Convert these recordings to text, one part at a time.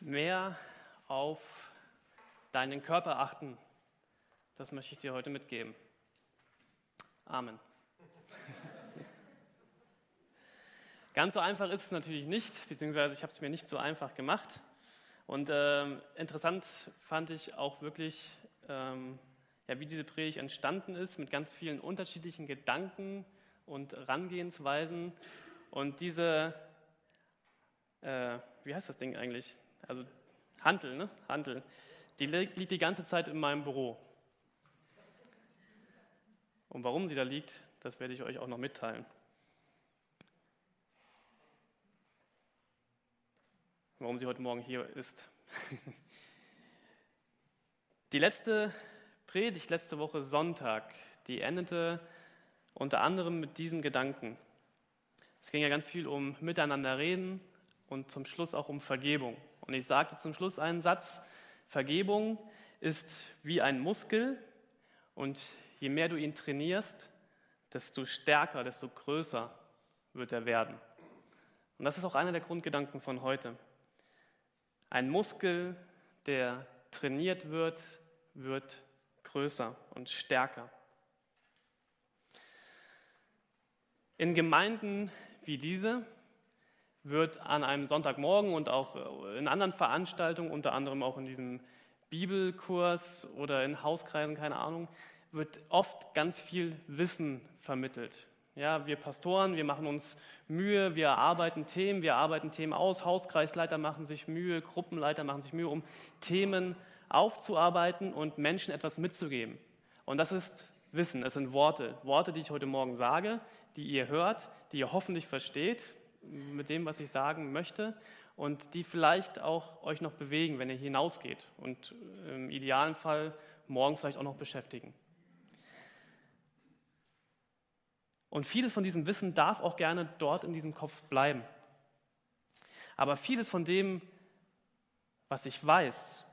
mehr auf deinen Körper achten. Das möchte ich dir heute mitgeben. Amen. Ganz so einfach ist es natürlich nicht, beziehungsweise ich habe es mir nicht so einfach gemacht. Und ähm, interessant fand ich auch wirklich, ähm, ja, wie diese Predigt entstanden ist, mit ganz vielen unterschiedlichen Gedanken und Herangehensweisen. Und diese, äh, wie heißt das Ding eigentlich? Also Hantel, ne? Hantel. Die liegt die ganze Zeit in meinem Büro. Und warum sie da liegt, das werde ich euch auch noch mitteilen. Warum sie heute Morgen hier ist. Die letzte Predigt letzte Woche Sonntag, die endete unter anderem mit diesem Gedanken. Es ging ja ganz viel um Miteinander reden und zum Schluss auch um Vergebung. Und ich sagte zum Schluss einen Satz, Vergebung ist wie ein Muskel und je mehr du ihn trainierst, desto stärker, desto größer wird er werden. Und das ist auch einer der Grundgedanken von heute. Ein Muskel, der trainiert wird, wird größer und stärker. In Gemeinden wie diese wird an einem Sonntagmorgen und auch in anderen Veranstaltungen, unter anderem auch in diesem Bibelkurs oder in Hauskreisen, keine Ahnung, wird oft ganz viel Wissen vermittelt. Ja, wir Pastoren, wir machen uns Mühe, wir erarbeiten Themen, wir arbeiten Themen aus, Hauskreisleiter machen sich Mühe, Gruppenleiter machen sich Mühe, um Themen aufzuarbeiten und Menschen etwas mitzugeben. Und das ist Wissen, es sind Worte, Worte, die ich heute Morgen sage, die ihr hört, die ihr hoffentlich versteht mit dem, was ich sagen möchte und die vielleicht auch euch noch bewegen, wenn ihr hinausgeht und im idealen Fall morgen vielleicht auch noch beschäftigen. Und vieles von diesem Wissen darf auch gerne dort in diesem Kopf bleiben. Aber vieles von dem, was ich weiß,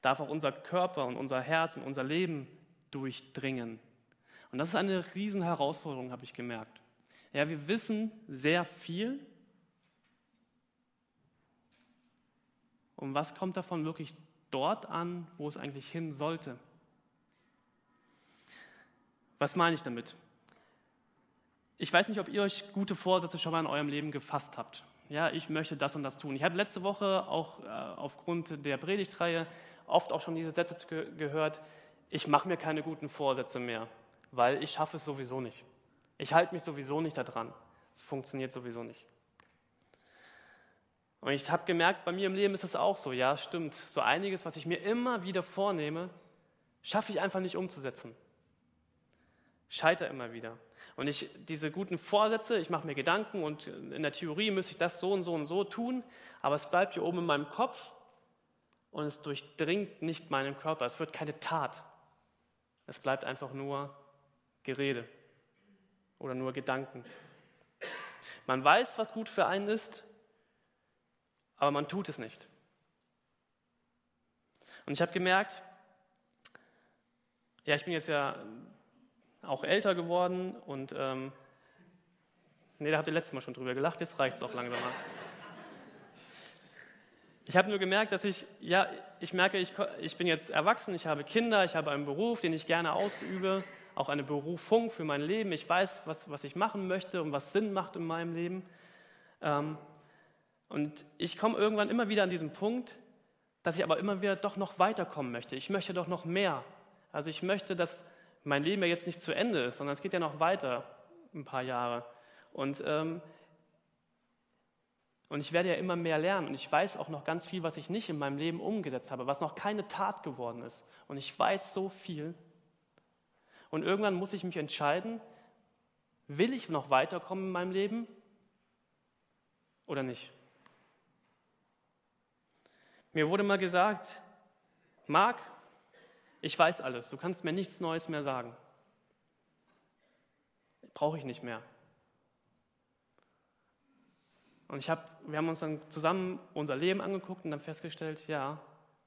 darf auch unser Körper und unser Herz und unser Leben durchdringen. Und das ist eine riesen Herausforderung, habe ich gemerkt. Ja, wir wissen sehr viel. Und was kommt davon wirklich dort an, wo es eigentlich hin sollte? Was meine ich damit? Ich weiß nicht, ob ihr euch gute Vorsätze schon mal in eurem Leben gefasst habt. Ja, ich möchte das und das tun. Ich habe letzte Woche auch äh, aufgrund der Predigtreihe oft auch schon diese Sätze ge gehört. Ich mache mir keine guten Vorsätze mehr, weil ich schaffe es sowieso nicht. Ich halte mich sowieso nicht daran. Es funktioniert sowieso nicht. Und ich habe gemerkt, bei mir im Leben ist es auch so. Ja, stimmt. So einiges, was ich mir immer wieder vornehme, schaffe ich einfach nicht umzusetzen. Scheiter immer wieder. Und ich, diese guten Vorsätze, ich mache mir Gedanken und in der Theorie müsste ich das so und so und so tun, aber es bleibt hier oben in meinem Kopf und es durchdringt nicht meinen Körper. Es wird keine Tat. Es bleibt einfach nur Gerede oder nur Gedanken. Man weiß, was gut für einen ist, aber man tut es nicht. Und ich habe gemerkt, ja, ich bin jetzt ja auch älter geworden und ähm, nee, da habt ihr letztes Mal schon drüber gelacht, jetzt reicht es auch langsam mal. Ich habe nur gemerkt, dass ich, ja, ich merke, ich, ich bin jetzt erwachsen, ich habe Kinder, ich habe einen Beruf, den ich gerne ausübe, auch eine Berufung für mein Leben. Ich weiß, was, was ich machen möchte und was Sinn macht in meinem Leben. Ähm, und ich komme irgendwann immer wieder an diesen Punkt, dass ich aber immer wieder doch noch weiterkommen möchte. Ich möchte doch noch mehr. Also ich möchte, dass mein Leben ja jetzt nicht zu Ende ist, sondern es geht ja noch weiter ein paar Jahre. Und, ähm, und ich werde ja immer mehr lernen und ich weiß auch noch ganz viel, was ich nicht in meinem Leben umgesetzt habe, was noch keine Tat geworden ist. Und ich weiß so viel. Und irgendwann muss ich mich entscheiden, will ich noch weiterkommen in meinem Leben oder nicht? Mir wurde mal gesagt, Marc, ich weiß alles, du kannst mir nichts Neues mehr sagen. Brauche ich nicht mehr. Und ich hab, wir haben uns dann zusammen unser Leben angeguckt und dann festgestellt, ja,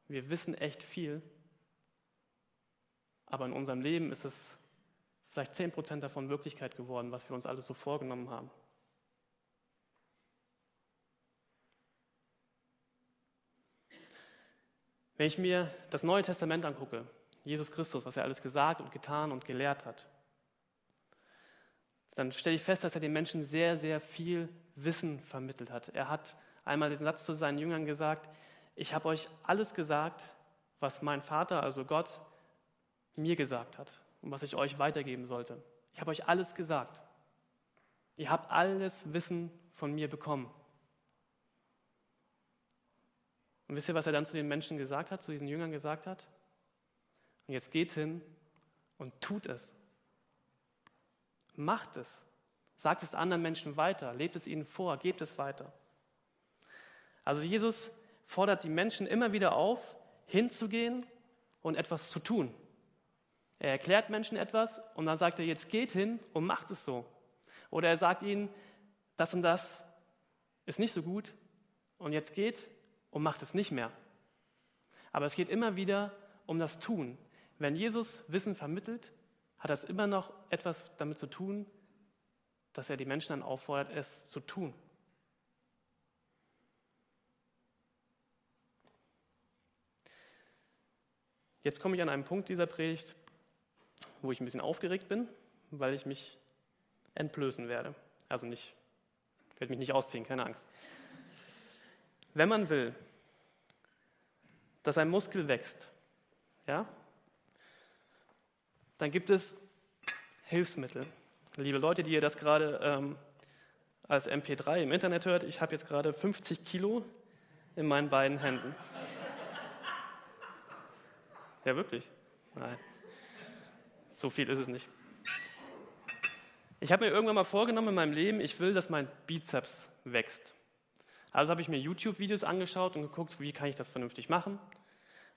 wir wissen echt viel, aber in unserem Leben ist es vielleicht 10% davon Wirklichkeit geworden, was wir uns alles so vorgenommen haben. Wenn ich mir das Neue Testament angucke, Jesus Christus, was er alles gesagt und getan und gelehrt hat, dann stelle ich fest, dass er den Menschen sehr, sehr viel Wissen vermittelt hat. Er hat einmal den Satz zu seinen Jüngern gesagt, ich habe euch alles gesagt, was mein Vater, also Gott, mir gesagt hat und was ich euch weitergeben sollte. Ich habe euch alles gesagt. Ihr habt alles Wissen von mir bekommen. Und wisst ihr, was er dann zu den Menschen gesagt hat, zu diesen Jüngern gesagt hat? Und jetzt geht hin und tut es. Macht es. Sagt es anderen Menschen weiter. Lebt es ihnen vor. Gebt es weiter. Also Jesus fordert die Menschen immer wieder auf, hinzugehen und etwas zu tun. Er erklärt Menschen etwas und dann sagt er, jetzt geht hin und macht es so. Oder er sagt ihnen, das und das ist nicht so gut und jetzt geht und macht es nicht mehr. Aber es geht immer wieder um das Tun. Wenn Jesus Wissen vermittelt, hat das immer noch etwas damit zu tun, dass er die Menschen dann auffordert, es zu tun. Jetzt komme ich an einen Punkt dieser Predigt, wo ich ein bisschen aufgeregt bin, weil ich mich entblößen werde. Also nicht, ich werde mich nicht ausziehen, keine Angst. Wenn man will, dass ein Muskel wächst, ja, dann gibt es Hilfsmittel. Liebe Leute, die ihr das gerade ähm, als MP3 im Internet hört, ich habe jetzt gerade 50 Kilo in meinen beiden Händen. Ja, wirklich? Nein. So viel ist es nicht. Ich habe mir irgendwann mal vorgenommen in meinem Leben, ich will, dass mein Bizeps wächst. Also habe ich mir YouTube-Videos angeschaut und geguckt, wie kann ich das vernünftig machen.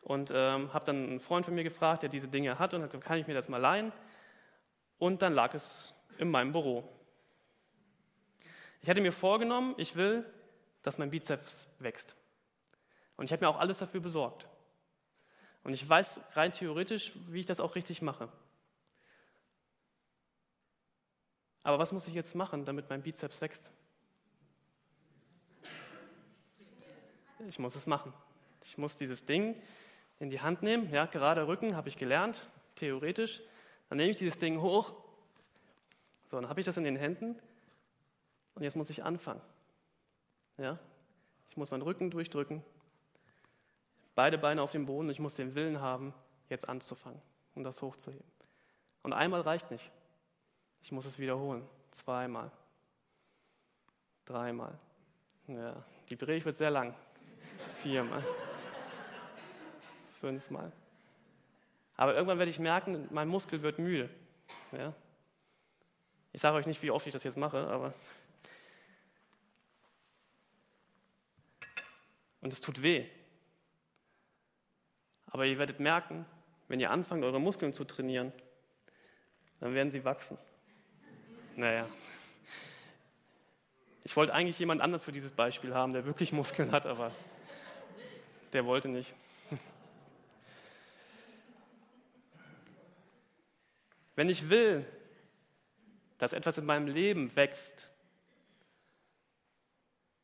Und ähm, habe dann einen Freund von mir gefragt, der diese Dinge hat, und hat gesagt, kann ich mir das mal leihen? Und dann lag es in meinem Büro. Ich hatte mir vorgenommen, ich will, dass mein Bizeps wächst. Und ich habe mir auch alles dafür besorgt. Und ich weiß rein theoretisch, wie ich das auch richtig mache. Aber was muss ich jetzt machen, damit mein Bizeps wächst? Ich muss es machen. Ich muss dieses Ding in die Hand nehmen. Ja, gerade Rücken habe ich gelernt, theoretisch. Dann nehme ich dieses Ding hoch. So, dann habe ich das in den Händen. Und jetzt muss ich anfangen. Ja, ich muss meinen Rücken durchdrücken beide Beine auf dem Boden. Ich muss den Willen haben, jetzt anzufangen und das hochzuheben. Und einmal reicht nicht. Ich muss es wiederholen. Zweimal. Dreimal. Ja, die Predigt wird sehr lang. Viermal. Fünfmal. Aber irgendwann werde ich merken, mein Muskel wird müde. Ja? Ich sage euch nicht, wie oft ich das jetzt mache, aber. Und es tut weh. Aber ihr werdet merken, wenn ihr anfangt, eure Muskeln zu trainieren, dann werden sie wachsen. Naja. Ich wollte eigentlich jemand anders für dieses Beispiel haben, der wirklich Muskeln hat, aber der wollte nicht. Wenn ich will, dass etwas in meinem Leben wächst,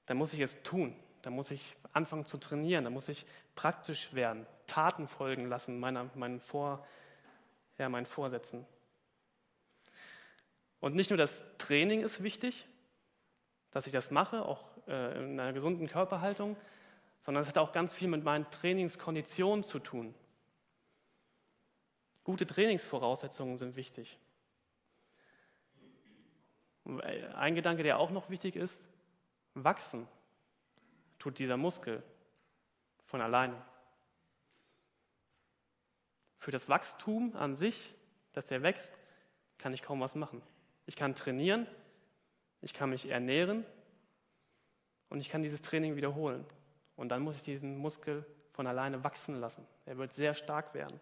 dann muss ich es tun. Dann muss ich anfangen zu trainieren. Dann muss ich praktisch werden. Taten folgen lassen, meiner, meinen, Vor, ja, meinen Vorsätzen. Und nicht nur das Training ist wichtig, dass ich das mache, auch äh, in einer gesunden Körperhaltung, sondern es hat auch ganz viel mit meinen Trainingskonditionen zu tun. Gute Trainingsvoraussetzungen sind wichtig. Ein Gedanke, der auch noch wichtig ist, wachsen tut dieser Muskel von alleine. Für das Wachstum an sich, dass der wächst, kann ich kaum was machen. Ich kann trainieren, ich kann mich ernähren und ich kann dieses Training wiederholen. Und dann muss ich diesen Muskel von alleine wachsen lassen. Er wird sehr stark werden.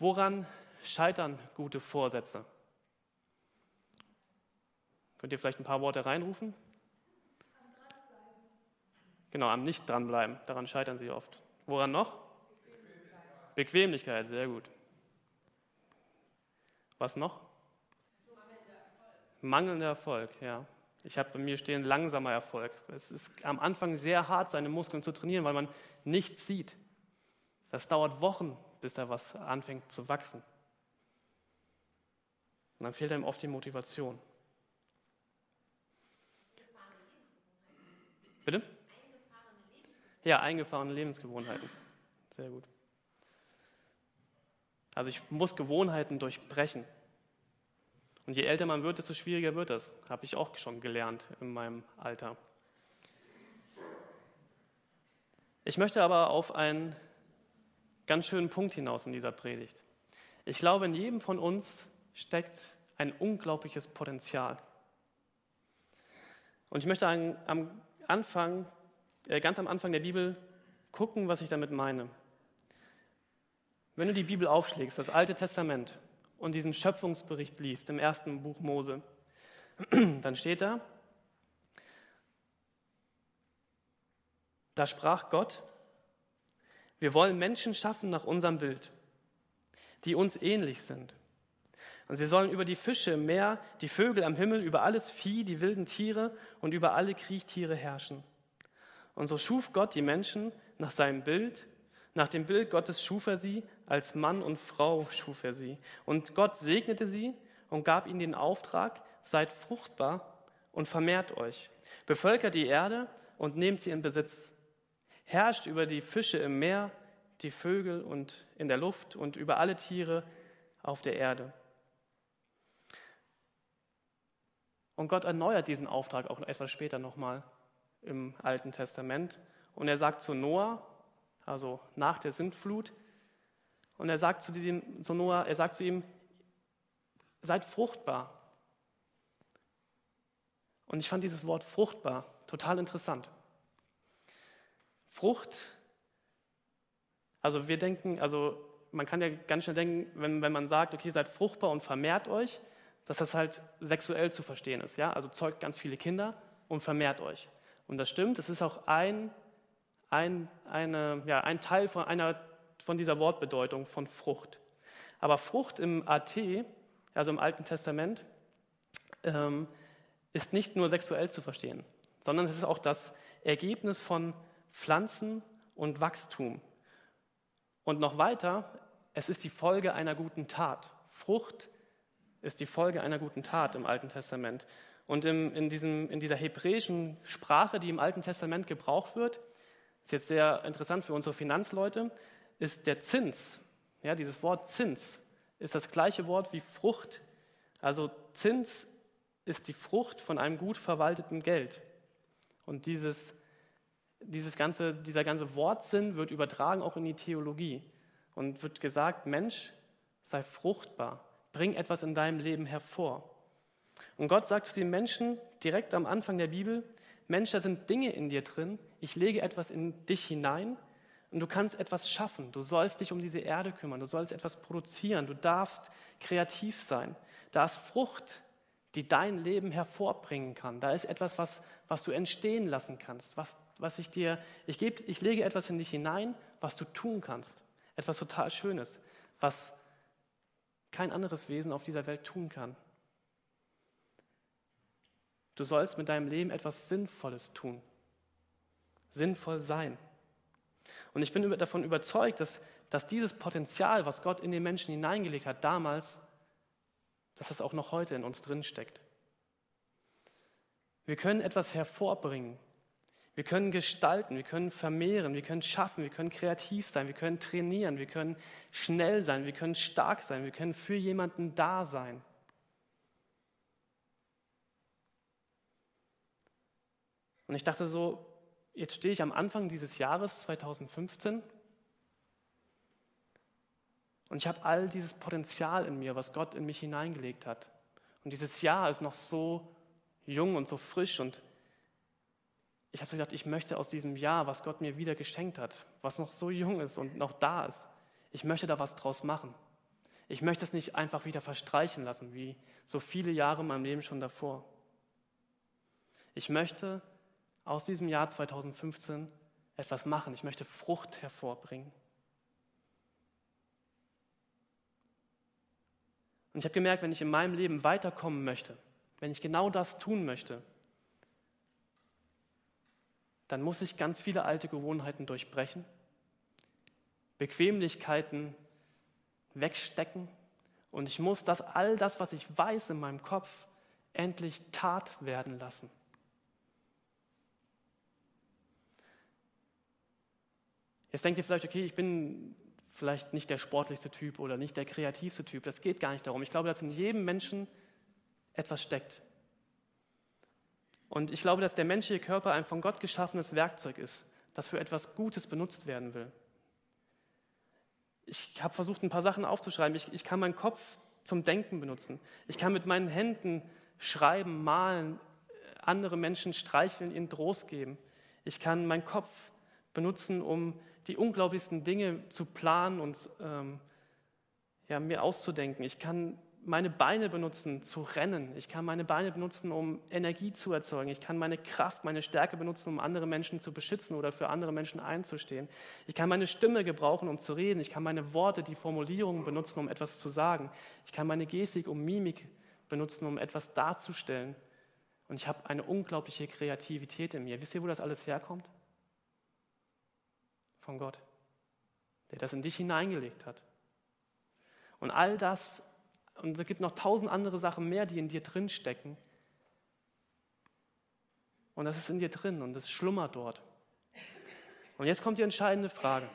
Woran scheitern gute Vorsätze? Könnt ihr vielleicht ein paar Worte reinrufen? Genau, am Nicht dranbleiben. Daran scheitern sie oft. Woran noch? Bequemlichkeit. Bequemlichkeit, sehr gut. Was noch? Mangelnder Erfolg. Mangelnder Erfolg, ja. Ich habe bei mir stehen langsamer Erfolg. Es ist am Anfang sehr hart, seine Muskeln zu trainieren, weil man nichts sieht. Das dauert Wochen, bis da was anfängt zu wachsen. Und dann fehlt einem oft die Motivation. Bitte? Ja, eingefahrene Lebensgewohnheiten. Sehr gut. Also ich muss Gewohnheiten durchbrechen. Und je älter man wird, desto schwieriger wird das. Habe ich auch schon gelernt in meinem Alter. Ich möchte aber auf einen ganz schönen Punkt hinaus in dieser Predigt. Ich glaube, in jedem von uns steckt ein unglaubliches Potenzial. Und ich möchte am Anfang, äh, ganz am Anfang der Bibel gucken, was ich damit meine. Wenn du die Bibel aufschlägst, das Alte Testament, und diesen Schöpfungsbericht liest im ersten Buch Mose, dann steht da, da sprach Gott, wir wollen Menschen schaffen nach unserem Bild, die uns ähnlich sind. Und sie sollen über die Fische im Meer, die Vögel am Himmel, über alles Vieh, die wilden Tiere und über alle Kriechtiere herrschen. Und so schuf Gott die Menschen nach seinem Bild, nach dem Bild Gottes schuf er sie, als Mann und Frau schuf er sie. Und Gott segnete sie und gab ihnen den Auftrag, seid fruchtbar und vermehrt euch. Bevölkert die Erde und nehmt sie in Besitz. Herrscht über die Fische im Meer, die Vögel und in der Luft und über alle Tiere auf der Erde. Und Gott erneuert diesen Auftrag auch etwas später nochmal im Alten Testament. Und er sagt zu Noah, also nach der Sintflut, und er sagt zu, dem, zu Noah, er sagt zu ihm, seid fruchtbar. Und ich fand dieses Wort fruchtbar total interessant. Frucht, also wir denken, also man kann ja ganz schnell denken, wenn, wenn man sagt, okay, seid fruchtbar und vermehrt euch, dass das halt sexuell zu verstehen ist. Ja? Also zeugt ganz viele Kinder und vermehrt euch. Und das stimmt, es ist auch ein, ein, eine, ja, ein Teil von einer von dieser Wortbedeutung von Frucht. Aber Frucht im AT, also im Alten Testament, ähm, ist nicht nur sexuell zu verstehen, sondern es ist auch das Ergebnis von Pflanzen und Wachstum. Und noch weiter, es ist die Folge einer guten Tat. Frucht ist die Folge einer guten Tat im Alten Testament. Und im, in, diesem, in dieser hebräischen Sprache, die im Alten Testament gebraucht wird, ist jetzt sehr interessant für unsere Finanzleute, ist der Zins. Ja, dieses Wort Zins ist das gleiche Wort wie Frucht. Also Zins ist die Frucht von einem gut verwalteten Geld. Und dieses, dieses ganze, dieser ganze Wortsinn wird übertragen auch in die Theologie. Und wird gesagt, Mensch, sei fruchtbar, bring etwas in deinem Leben hervor. Und Gott sagt zu den Menschen direkt am Anfang der Bibel, Mensch, da sind Dinge in dir drin, ich lege etwas in dich hinein und du kannst etwas schaffen. Du sollst dich um diese Erde kümmern. Du sollst etwas produzieren. Du darfst kreativ sein. Da ist Frucht, die dein Leben hervorbringen kann. Da ist etwas, was, was du entstehen lassen kannst. Was, was ich dir, ich, gebe, ich lege etwas in dich hinein, was du tun kannst. Etwas total Schönes, was kein anderes Wesen auf dieser Welt tun kann. Du sollst mit deinem Leben etwas Sinnvolles tun. Sinnvoll sein. Und ich bin davon überzeugt, dass, dass dieses Potenzial, was Gott in den Menschen hineingelegt hat damals, dass das auch noch heute in uns drin steckt. Wir können etwas hervorbringen. Wir können gestalten, wir können vermehren, wir können schaffen, wir können kreativ sein, wir können trainieren, wir können schnell sein, wir können stark sein, wir können für jemanden da sein. Und ich dachte so, jetzt stehe ich am Anfang dieses Jahres 2015 und ich habe all dieses Potenzial in mir, was Gott in mich hineingelegt hat. Und dieses Jahr ist noch so jung und so frisch und ich habe so gedacht, ich möchte aus diesem Jahr, was Gott mir wieder geschenkt hat, was noch so jung ist und noch da ist, ich möchte da was draus machen. Ich möchte es nicht einfach wieder verstreichen lassen, wie so viele Jahre in meinem Leben schon davor. Ich möchte aus diesem Jahr 2015 etwas machen. Ich möchte Frucht hervorbringen. Und ich habe gemerkt, wenn ich in meinem Leben weiterkommen möchte, wenn ich genau das tun möchte, dann muss ich ganz viele alte Gewohnheiten durchbrechen, Bequemlichkeiten wegstecken und ich muss das all das, was ich weiß in meinem Kopf, endlich Tat werden lassen. Jetzt denkt ihr vielleicht, okay, ich bin vielleicht nicht der sportlichste Typ oder nicht der kreativste Typ. Das geht gar nicht darum. Ich glaube, dass in jedem Menschen etwas steckt. Und ich glaube, dass der menschliche Körper ein von Gott geschaffenes Werkzeug ist, das für etwas Gutes benutzt werden will. Ich habe versucht, ein paar Sachen aufzuschreiben. Ich, ich kann meinen Kopf zum Denken benutzen. Ich kann mit meinen Händen schreiben, malen, andere Menschen streicheln, ihnen Trost geben. Ich kann meinen Kopf benutzen, um die unglaublichsten Dinge zu planen und ähm, ja, mir auszudenken. Ich kann meine Beine benutzen, zu rennen. Ich kann meine Beine benutzen, um Energie zu erzeugen. Ich kann meine Kraft, meine Stärke benutzen, um andere Menschen zu beschützen oder für andere Menschen einzustehen. Ich kann meine Stimme gebrauchen, um zu reden. Ich kann meine Worte, die Formulierungen benutzen, um etwas zu sagen. Ich kann meine Gestik und Mimik benutzen, um etwas darzustellen. Und ich habe eine unglaubliche Kreativität in mir. Wisst ihr, wo das alles herkommt? Von Gott, der das in dich hineingelegt hat. Und all das, und es gibt noch tausend andere Sachen mehr, die in dir drin stecken. Und das ist in dir drin und es schlummert dort. Und jetzt kommt die entscheidende Frage.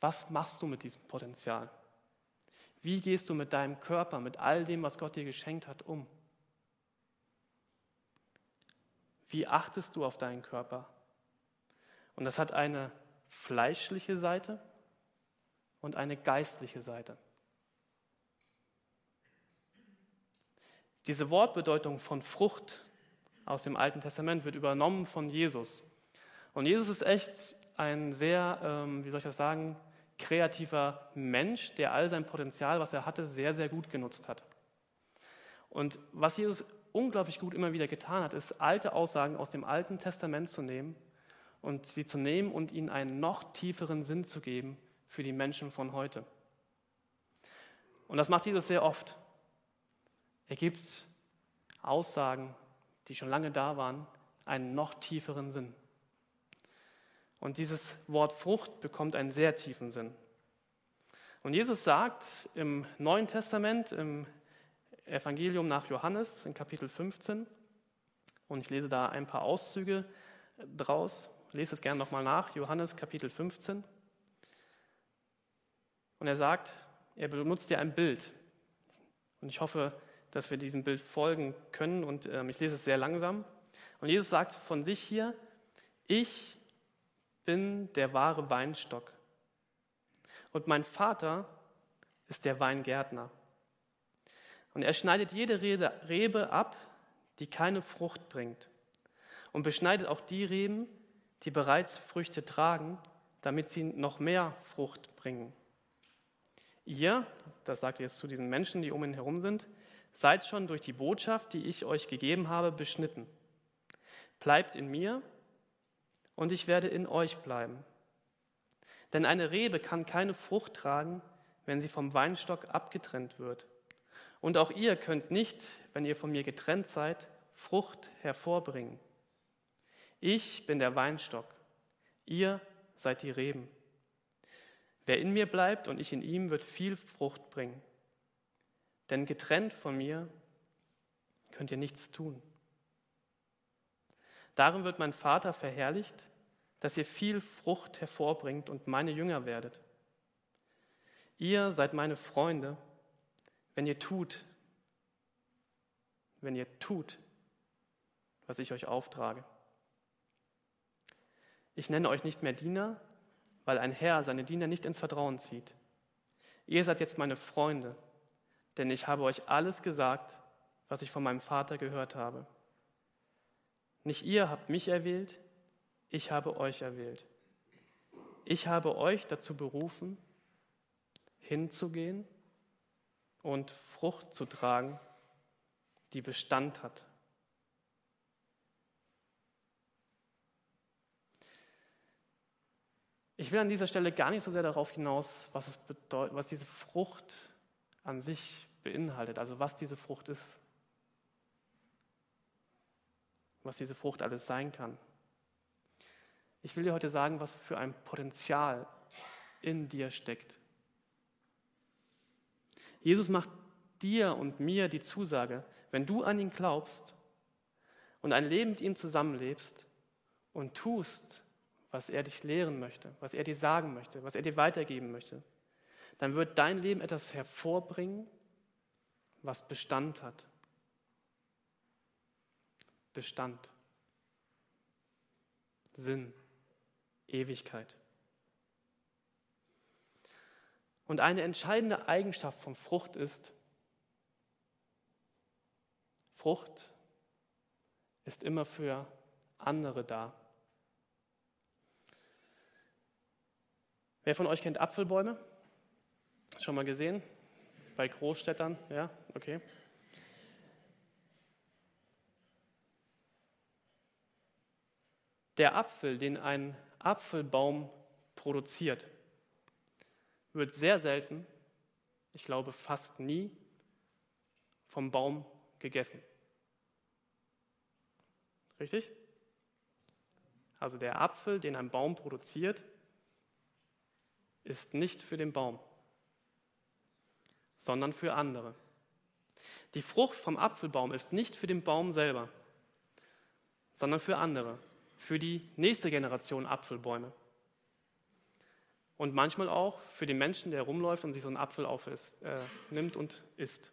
Was machst du mit diesem Potenzial? Wie gehst du mit deinem Körper, mit all dem, was Gott dir geschenkt hat, um? Wie achtest du auf deinen Körper? Und das hat eine fleischliche Seite und eine geistliche Seite. Diese Wortbedeutung von Frucht aus dem Alten Testament wird übernommen von Jesus. Und Jesus ist echt ein sehr, ähm, wie soll ich das sagen, kreativer Mensch, der all sein Potenzial, was er hatte, sehr, sehr gut genutzt hat. Und was Jesus unglaublich gut immer wieder getan hat, ist alte Aussagen aus dem Alten Testament zu nehmen und sie zu nehmen und ihnen einen noch tieferen Sinn zu geben für die Menschen von heute. Und das macht Jesus sehr oft. Er gibt Aussagen, die schon lange da waren, einen noch tieferen Sinn. Und dieses Wort Frucht bekommt einen sehr tiefen Sinn. Und Jesus sagt im Neuen Testament, im Evangelium nach Johannes, in Kapitel 15, und ich lese da ein paar Auszüge draus, lese es gerne nochmal nach, Johannes Kapitel 15. Und er sagt, er benutzt hier ein Bild. Und ich hoffe, dass wir diesem Bild folgen können. Und ähm, ich lese es sehr langsam. Und Jesus sagt von sich hier, ich bin der wahre Weinstock. Und mein Vater ist der Weingärtner. Und er schneidet jede Rebe ab, die keine Frucht bringt. Und beschneidet auch die Reben, die bereits Früchte tragen, damit sie noch mehr Frucht bringen. Ihr, das sagt er jetzt zu diesen Menschen, die um ihn herum sind, seid schon durch die Botschaft, die ich euch gegeben habe, beschnitten. Bleibt in mir und ich werde in euch bleiben. Denn eine Rebe kann keine Frucht tragen, wenn sie vom Weinstock abgetrennt wird. Und auch ihr könnt nicht, wenn ihr von mir getrennt seid, Frucht hervorbringen. Ich bin der Weinstock, ihr seid die Reben. Wer in mir bleibt und ich in ihm, wird viel Frucht bringen. Denn getrennt von mir könnt ihr nichts tun. Darum wird mein Vater verherrlicht, dass ihr viel Frucht hervorbringt und meine Jünger werdet. Ihr seid meine Freunde, wenn ihr tut, wenn ihr tut, was ich euch auftrage. Ich nenne euch nicht mehr Diener, weil ein Herr seine Diener nicht ins Vertrauen zieht. Ihr seid jetzt meine Freunde, denn ich habe euch alles gesagt, was ich von meinem Vater gehört habe. Nicht ihr habt mich erwählt, ich habe euch erwählt. Ich habe euch dazu berufen, hinzugehen und Frucht zu tragen, die Bestand hat. Ich will an dieser Stelle gar nicht so sehr darauf hinaus, was, es bedeutet, was diese Frucht an sich beinhaltet, also was diese Frucht ist. was diese Frucht alles sein kann. Ich will dir heute sagen, was für ein Potenzial in dir steckt. Jesus macht dir und mir die Zusage, wenn du an ihn glaubst und ein Leben mit ihm zusammenlebst und tust, was er dich lehren möchte, was er dir sagen möchte, was er dir weitergeben möchte, dann wird dein Leben etwas hervorbringen, was Bestand hat. Bestand, Sinn, Ewigkeit. Und eine entscheidende Eigenschaft von Frucht ist, Frucht ist immer für andere da. Wer von euch kennt Apfelbäume? Schon mal gesehen? Bei Großstädtern? Ja, okay. Der Apfel, den ein Apfelbaum produziert, wird sehr selten, ich glaube fast nie, vom Baum gegessen. Richtig? Also der Apfel, den ein Baum produziert, ist nicht für den Baum, sondern für andere. Die Frucht vom Apfelbaum ist nicht für den Baum selber, sondern für andere für die nächste Generation Apfelbäume. Und manchmal auch für den Menschen, der rumläuft und sich so einen Apfel aufisst, äh, nimmt und isst.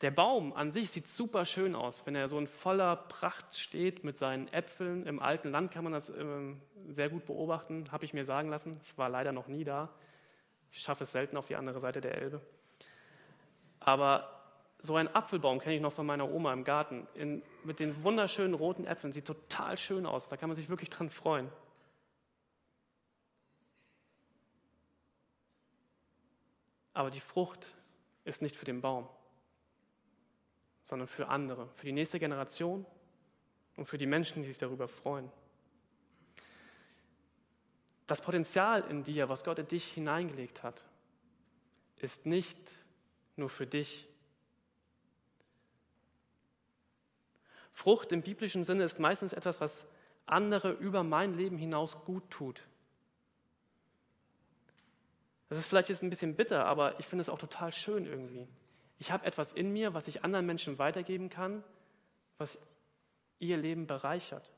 Der Baum an sich sieht super schön aus, wenn er so in voller Pracht steht mit seinen Äpfeln. Im alten Land kann man das äh, sehr gut beobachten, habe ich mir sagen lassen. Ich war leider noch nie da. Ich schaffe es selten auf die andere Seite der Elbe. Aber so ein Apfelbaum kenne ich noch von meiner Oma im Garten, in, mit den wunderschönen roten Äpfeln, sieht total schön aus, da kann man sich wirklich dran freuen. Aber die Frucht ist nicht für den Baum, sondern für andere, für die nächste Generation und für die Menschen, die sich darüber freuen. Das Potenzial in dir, was Gott in dich hineingelegt hat, ist nicht nur für dich, Frucht im biblischen Sinne ist meistens etwas, was andere über mein Leben hinaus gut tut. Das ist vielleicht jetzt ein bisschen bitter, aber ich finde es auch total schön irgendwie. Ich habe etwas in mir, was ich anderen Menschen weitergeben kann, was ihr Leben bereichert.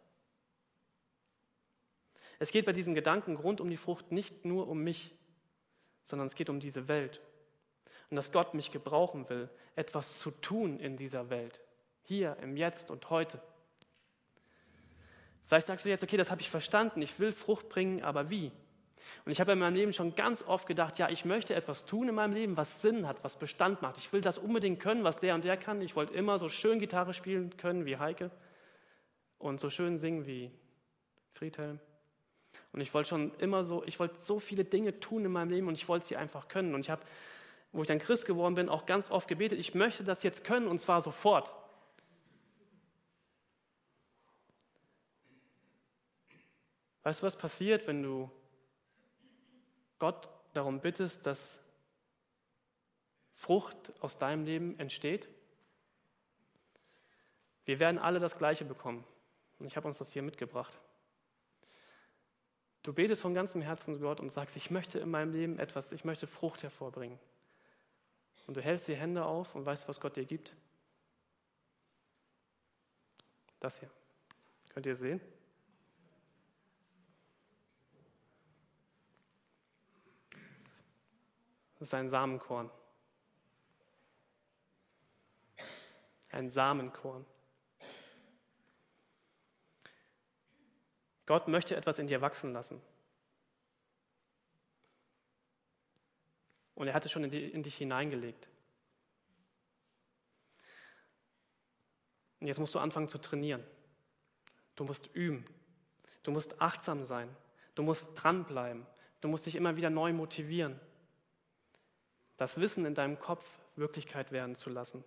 Es geht bei diesem Gedanken rund um die Frucht nicht nur um mich, sondern es geht um diese Welt. Und dass Gott mich gebrauchen will, etwas zu tun in dieser Welt. Hier, im Jetzt und heute. Vielleicht sagst du jetzt, okay, das habe ich verstanden, ich will Frucht bringen, aber wie? Und ich habe in meinem Leben schon ganz oft gedacht, ja, ich möchte etwas tun in meinem Leben, was Sinn hat, was Bestand macht. Ich will das unbedingt können, was der und der kann. Ich wollte immer so schön Gitarre spielen können wie Heike und so schön singen wie Friedhelm. Und ich wollte schon immer so, ich wollte so viele Dinge tun in meinem Leben und ich wollte sie einfach können. Und ich habe, wo ich dann Christ geworden bin, auch ganz oft gebetet, ich möchte das jetzt können und zwar sofort. Weißt du, was passiert, wenn du Gott darum bittest, dass Frucht aus deinem Leben entsteht? Wir werden alle das Gleiche bekommen. Und ich habe uns das hier mitgebracht. Du betest von ganzem Herzen zu Gott und sagst, ich möchte in meinem Leben etwas, ich möchte Frucht hervorbringen. Und du hältst die Hände auf und weißt, was Gott dir gibt? Das hier. Könnt ihr sehen? Das ist ein Samenkorn. Ein Samenkorn. Gott möchte etwas in dir wachsen lassen. Und er hat es schon in dich hineingelegt. Und jetzt musst du anfangen zu trainieren. Du musst üben. Du musst achtsam sein. Du musst dranbleiben. Du musst dich immer wieder neu motivieren das Wissen in deinem Kopf Wirklichkeit werden zu lassen.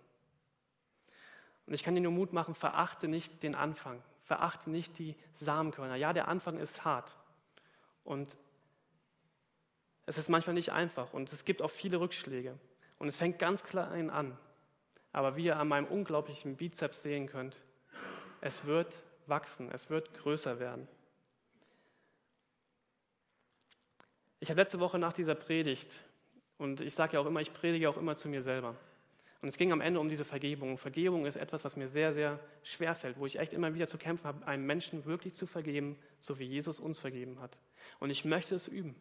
Und ich kann dir nur Mut machen, verachte nicht den Anfang, verachte nicht die Samenkörner. Ja, der Anfang ist hart und es ist manchmal nicht einfach und es gibt auch viele Rückschläge und es fängt ganz klein an. Aber wie ihr an meinem unglaublichen Bizeps sehen könnt, Es wird wachsen, es wird größer werden. Ich habe letzte Woche nach dieser Predigt, und ich sage ja auch immer, ich predige auch immer zu mir selber. Und es ging am Ende um diese Vergebung. Vergebung ist etwas, was mir sehr, sehr schwer fällt, wo ich echt immer wieder zu kämpfen habe, einem Menschen wirklich zu vergeben, so wie Jesus uns vergeben hat. Und ich möchte es üben.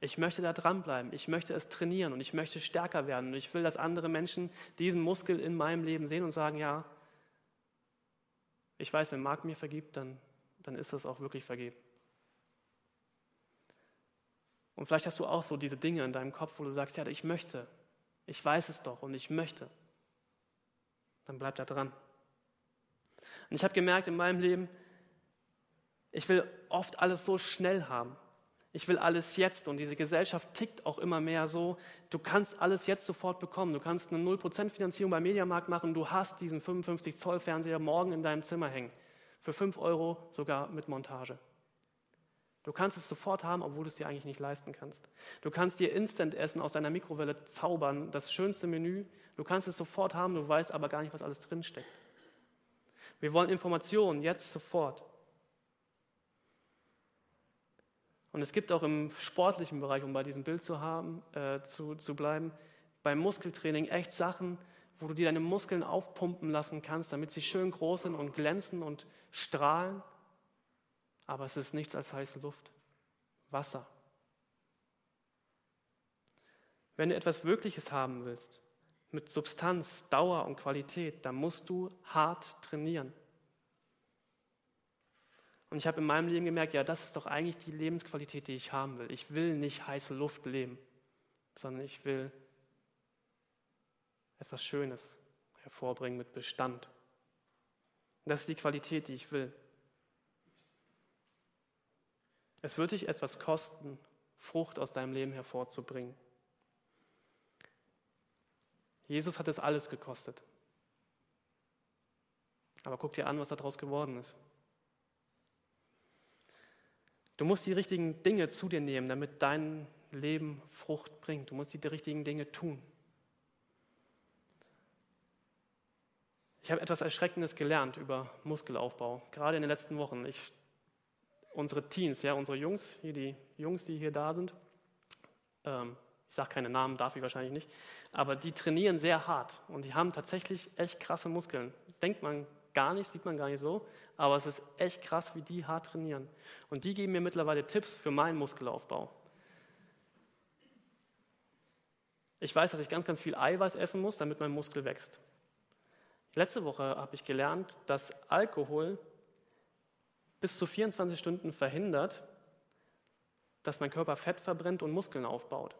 Ich möchte da dranbleiben. Ich möchte es trainieren und ich möchte stärker werden. Und ich will, dass andere Menschen diesen Muskel in meinem Leben sehen und sagen, ja, ich weiß, wenn Marc mir vergibt, dann, dann ist das auch wirklich vergeben. Und vielleicht hast du auch so diese Dinge in deinem Kopf, wo du sagst, ja, ich möchte, ich weiß es doch und ich möchte. Dann bleib da dran. Und ich habe gemerkt in meinem Leben, ich will oft alles so schnell haben. Ich will alles jetzt und diese Gesellschaft tickt auch immer mehr so, du kannst alles jetzt sofort bekommen. Du kannst eine 0% Finanzierung beim Mediamarkt machen, du hast diesen 55 Zoll Fernseher morgen in deinem Zimmer hängen. Für 5 Euro sogar mit Montage. Du kannst es sofort haben, obwohl du es dir eigentlich nicht leisten kannst. Du kannst dir Instant-Essen aus deiner Mikrowelle zaubern, das schönste Menü. Du kannst es sofort haben, du weißt aber gar nicht, was alles drinsteckt. Wir wollen Informationen jetzt sofort. Und es gibt auch im sportlichen Bereich, um bei diesem Bild zu, haben, äh, zu, zu bleiben, beim Muskeltraining echt Sachen, wo du dir deine Muskeln aufpumpen lassen kannst, damit sie schön groß sind und glänzen und strahlen. Aber es ist nichts als heiße Luft. Wasser. Wenn du etwas Wirkliches haben willst, mit Substanz, Dauer und Qualität, dann musst du hart trainieren. Und ich habe in meinem Leben gemerkt, ja, das ist doch eigentlich die Lebensqualität, die ich haben will. Ich will nicht heiße Luft leben, sondern ich will etwas Schönes hervorbringen mit Bestand. Das ist die Qualität, die ich will. Es wird dich etwas kosten, Frucht aus deinem Leben hervorzubringen. Jesus hat es alles gekostet. Aber guck dir an, was daraus geworden ist. Du musst die richtigen Dinge zu dir nehmen, damit dein Leben Frucht bringt. Du musst die richtigen Dinge tun. Ich habe etwas Erschreckendes gelernt über Muskelaufbau, gerade in den letzten Wochen. Ich, unsere Teens, ja, unsere Jungs, hier die Jungs, die hier da sind, ähm, ich sage keine Namen, darf ich wahrscheinlich nicht, aber die trainieren sehr hart und die haben tatsächlich echt krasse Muskeln. Denkt man gar nicht, sieht man gar nicht so, aber es ist echt krass, wie die hart trainieren. Und die geben mir mittlerweile Tipps für meinen Muskelaufbau. Ich weiß, dass ich ganz, ganz viel Eiweiß essen muss, damit mein Muskel wächst. Letzte Woche habe ich gelernt, dass Alkohol bis zu 24 Stunden verhindert, dass mein Körper Fett verbrennt und Muskeln aufbaut.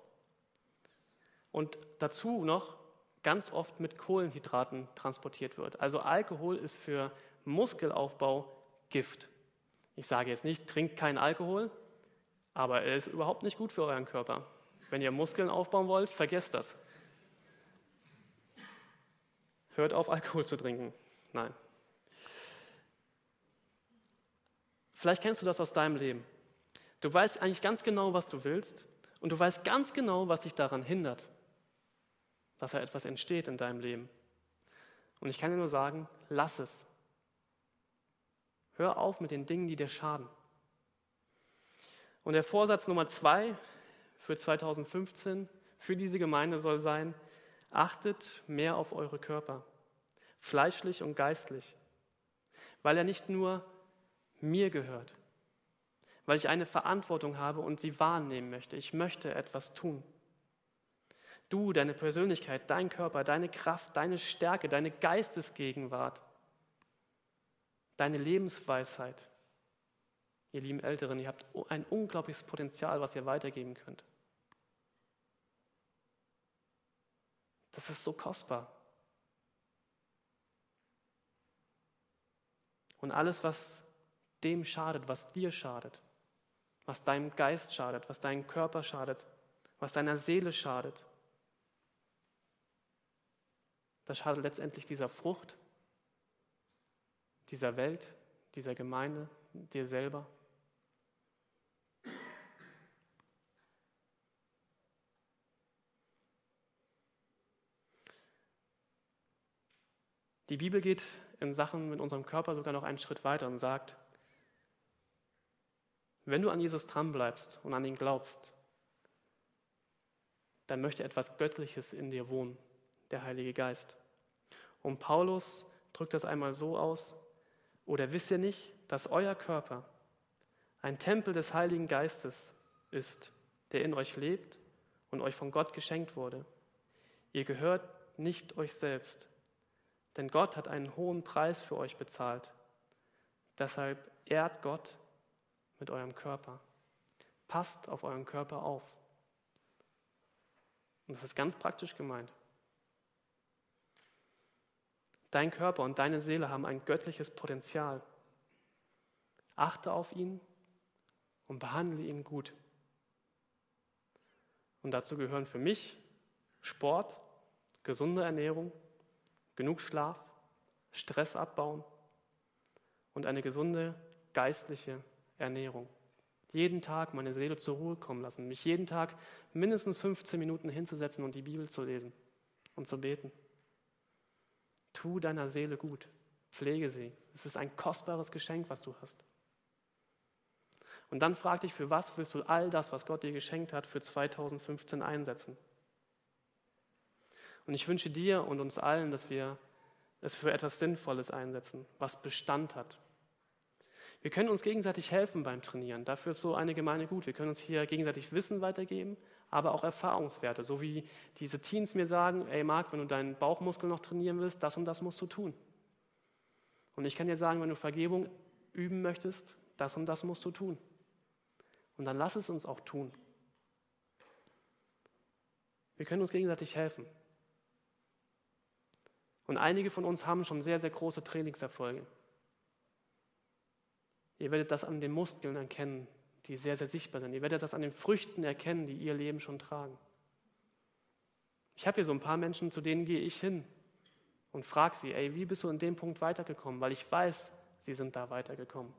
Und dazu noch ganz oft mit Kohlenhydraten transportiert wird. Also Alkohol ist für Muskelaufbau Gift. Ich sage jetzt nicht, trinkt keinen Alkohol, aber er ist überhaupt nicht gut für euren Körper. Wenn ihr Muskeln aufbauen wollt, vergesst das. Hört auf, Alkohol zu trinken. Nein. Vielleicht kennst du das aus deinem Leben. Du weißt eigentlich ganz genau, was du willst und du weißt ganz genau, was dich daran hindert dass da etwas entsteht in deinem Leben. Und ich kann dir nur sagen, lass es. Hör auf mit den Dingen, die dir schaden. Und der Vorsatz Nummer zwei für 2015 für diese Gemeinde soll sein, achtet mehr auf eure Körper, fleischlich und geistlich, weil er nicht nur mir gehört, weil ich eine Verantwortung habe und sie wahrnehmen möchte. Ich möchte etwas tun. Du, deine Persönlichkeit, dein Körper, deine Kraft, deine Stärke, deine Geistesgegenwart, deine Lebensweisheit. Ihr lieben Älteren, ihr habt ein unglaubliches Potenzial, was ihr weitergeben könnt. Das ist so kostbar. Und alles, was dem schadet, was dir schadet, was deinem Geist schadet, was deinem Körper schadet, was deiner Seele schadet, das schadet letztendlich dieser Frucht, dieser Welt, dieser Gemeinde, dir selber. Die Bibel geht in Sachen mit unserem Körper sogar noch einen Schritt weiter und sagt, wenn du an Jesus dranbleibst und an ihn glaubst, dann möchte etwas Göttliches in dir wohnen, der Heilige Geist. Und Paulus drückt das einmal so aus, oder wisst ihr nicht, dass euer Körper ein Tempel des Heiligen Geistes ist, der in euch lebt und euch von Gott geschenkt wurde? Ihr gehört nicht euch selbst, denn Gott hat einen hohen Preis für euch bezahlt. Deshalb ehrt Gott mit eurem Körper. Passt auf euren Körper auf. Und das ist ganz praktisch gemeint. Dein Körper und deine Seele haben ein göttliches Potenzial. Achte auf ihn und behandle ihn gut. Und dazu gehören für mich Sport, gesunde Ernährung, genug Schlaf, Stress abbauen und eine gesunde geistliche Ernährung. Jeden Tag meine Seele zur Ruhe kommen lassen, mich jeden Tag mindestens 15 Minuten hinzusetzen und die Bibel zu lesen und zu beten. Tu deiner Seele gut, pflege sie. Es ist ein kostbares Geschenk, was du hast. Und dann frag dich, für was willst du all das, was Gott dir geschenkt hat, für 2015 einsetzen? Und ich wünsche dir und uns allen, dass wir es für etwas Sinnvolles einsetzen, was Bestand hat. Wir können uns gegenseitig helfen beim Trainieren. Dafür ist so eine Gemeinde gut. Wir können uns hier gegenseitig Wissen weitergeben, aber auch Erfahrungswerte. So wie diese Teens mir sagen, ey Marc, wenn du deinen Bauchmuskel noch trainieren willst, das und das musst du tun. Und ich kann dir sagen, wenn du Vergebung üben möchtest, das und das musst du tun. Und dann lass es uns auch tun. Wir können uns gegenseitig helfen. Und einige von uns haben schon sehr, sehr große Trainingserfolge. Ihr werdet das an den Muskeln erkennen, die sehr, sehr sichtbar sind. Ihr werdet das an den Früchten erkennen, die ihr Leben schon tragen. Ich habe hier so ein paar Menschen, zu denen gehe ich hin und frage sie, ey, wie bist du in dem Punkt weitergekommen? Weil ich weiß, sie sind da weitergekommen.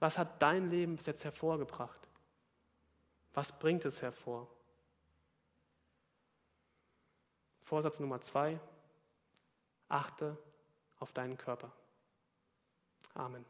Was hat dein Leben bis jetzt hervorgebracht? Was bringt es hervor? Vorsatz Nummer zwei, achte auf deinen Körper. Amen.